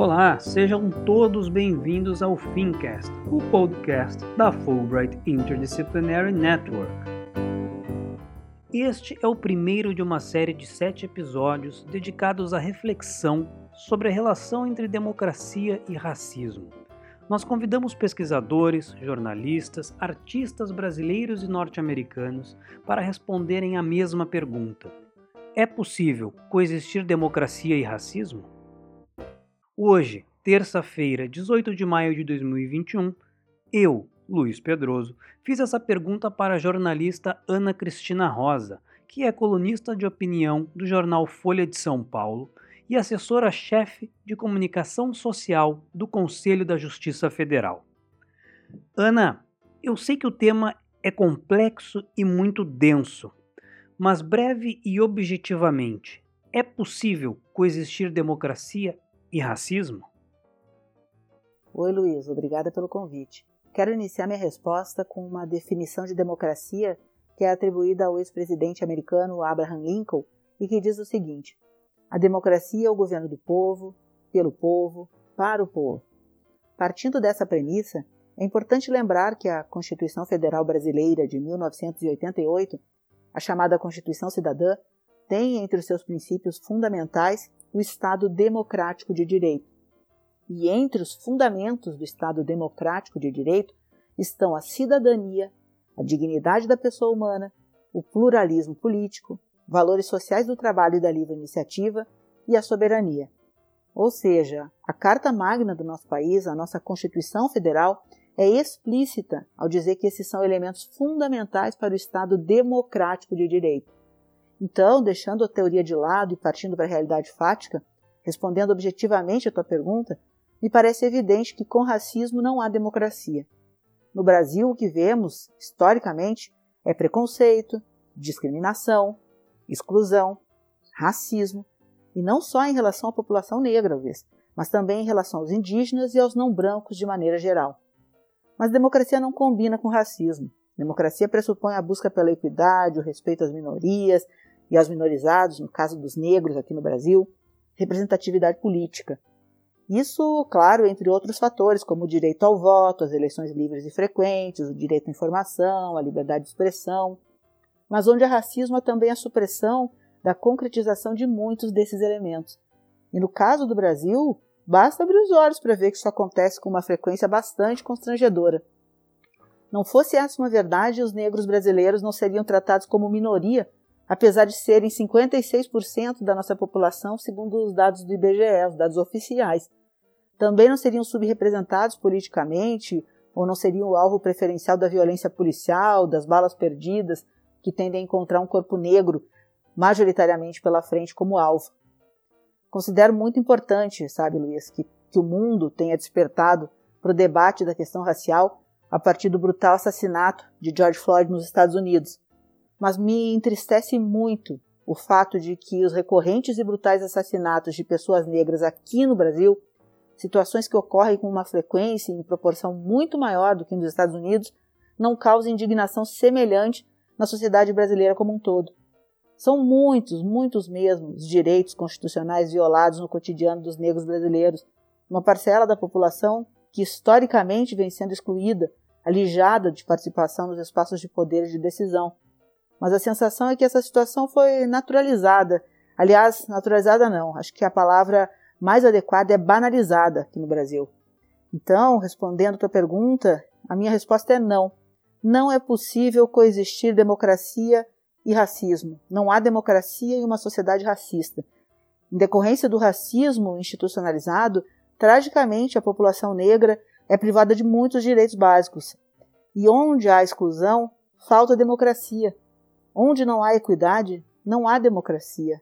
Olá, sejam todos bem-vindos ao Fincast, o podcast da Fulbright Interdisciplinary Network. Este é o primeiro de uma série de sete episódios dedicados à reflexão sobre a relação entre democracia e racismo. Nós convidamos pesquisadores, jornalistas, artistas brasileiros e norte-americanos para responderem a mesma pergunta: É possível coexistir democracia e racismo? Hoje, terça-feira, 18 de maio de 2021, eu, Luiz Pedroso, fiz essa pergunta para a jornalista Ana Cristina Rosa, que é colunista de opinião do jornal Folha de São Paulo e assessora-chefe de comunicação social do Conselho da Justiça Federal. Ana, eu sei que o tema é complexo e muito denso, mas breve e objetivamente, é possível coexistir democracia e racismo? Oi, Luiz, obrigada pelo convite. Quero iniciar minha resposta com uma definição de democracia que é atribuída ao ex-presidente americano Abraham Lincoln e que diz o seguinte: A democracia é o governo do povo, pelo povo, para o povo. Partindo dessa premissa, é importante lembrar que a Constituição Federal Brasileira de 1988, a chamada Constituição Cidadã, tem entre os seus princípios fundamentais o Estado democrático de direito. E entre os fundamentos do Estado democrático de direito estão a cidadania, a dignidade da pessoa humana, o pluralismo político, valores sociais do trabalho e da livre iniciativa e a soberania. Ou seja, a Carta Magna do nosso país, a nossa Constituição Federal, é explícita ao dizer que esses são elementos fundamentais para o Estado democrático de direito. Então, deixando a teoria de lado e partindo para a realidade fática, respondendo objetivamente a tua pergunta, me parece evidente que com racismo não há democracia. No Brasil, o que vemos, historicamente, é preconceito, discriminação, exclusão, racismo, e não só em relação à população negra, talvez, mas também em relação aos indígenas e aos não brancos de maneira geral. Mas democracia não combina com racismo. Democracia pressupõe a busca pela equidade, o respeito às minorias, e aos minorizados, no caso dos negros aqui no Brasil, representatividade política. Isso, claro, entre outros fatores, como o direito ao voto, as eleições livres e frequentes, o direito à informação, a liberdade de expressão, mas onde há racismo há também a supressão da concretização de muitos desses elementos. E no caso do Brasil, basta abrir os olhos para ver que isso acontece com uma frequência bastante constrangedora. Não fosse essa uma verdade, os negros brasileiros não seriam tratados como minoria apesar de serem 56% da nossa população, segundo os dados do IBGE, os dados oficiais. Também não seriam subrepresentados politicamente ou não seriam o alvo preferencial da violência policial, das balas perdidas, que tendem a encontrar um corpo negro majoritariamente pela frente como alvo. Considero muito importante, sabe, Luiz, que, que o mundo tenha despertado para o debate da questão racial a partir do brutal assassinato de George Floyd nos Estados Unidos mas me entristece muito o fato de que os recorrentes e brutais assassinatos de pessoas negras aqui no Brasil, situações que ocorrem com uma frequência e em proporção muito maior do que nos Estados Unidos, não causem indignação semelhante na sociedade brasileira como um todo. São muitos, muitos mesmo os direitos constitucionais violados no cotidiano dos negros brasileiros, uma parcela da população que historicamente vem sendo excluída, alijada de participação nos espaços de poder e de decisão mas a sensação é que essa situação foi naturalizada. Aliás, naturalizada não, acho que a palavra mais adequada é banalizada aqui no Brasil. Então, respondendo a tua pergunta, a minha resposta é não. Não é possível coexistir democracia e racismo. Não há democracia em uma sociedade racista. Em decorrência do racismo institucionalizado, tragicamente a população negra é privada de muitos direitos básicos. E onde há exclusão, falta democracia. Onde não há equidade, não há democracia.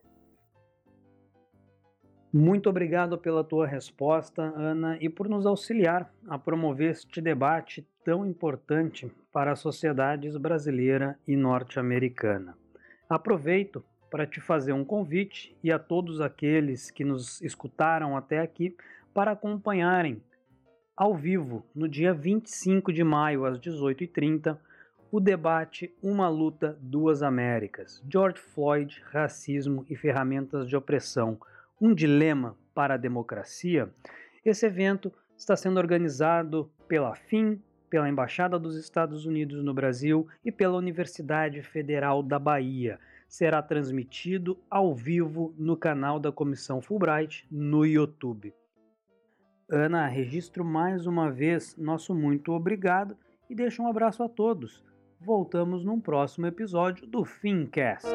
Muito obrigado pela tua resposta, Ana, e por nos auxiliar a promover este debate tão importante para as sociedades brasileira e norte-americana. Aproveito para te fazer um convite e a todos aqueles que nos escutaram até aqui para acompanharem ao vivo no dia 25 de maio às 18h30 o debate Uma Luta, Duas Américas, George Floyd, Racismo e Ferramentas de Opressão, um dilema para a democracia, Esse evento está sendo organizado pela FIM, pela Embaixada dos Estados Unidos no Brasil e pela Universidade Federal da Bahia. Será transmitido ao vivo no canal da Comissão Fulbright no YouTube. Ana, registro mais uma vez nosso muito obrigado e deixo um abraço a todos. Voltamos num próximo episódio do Fincast.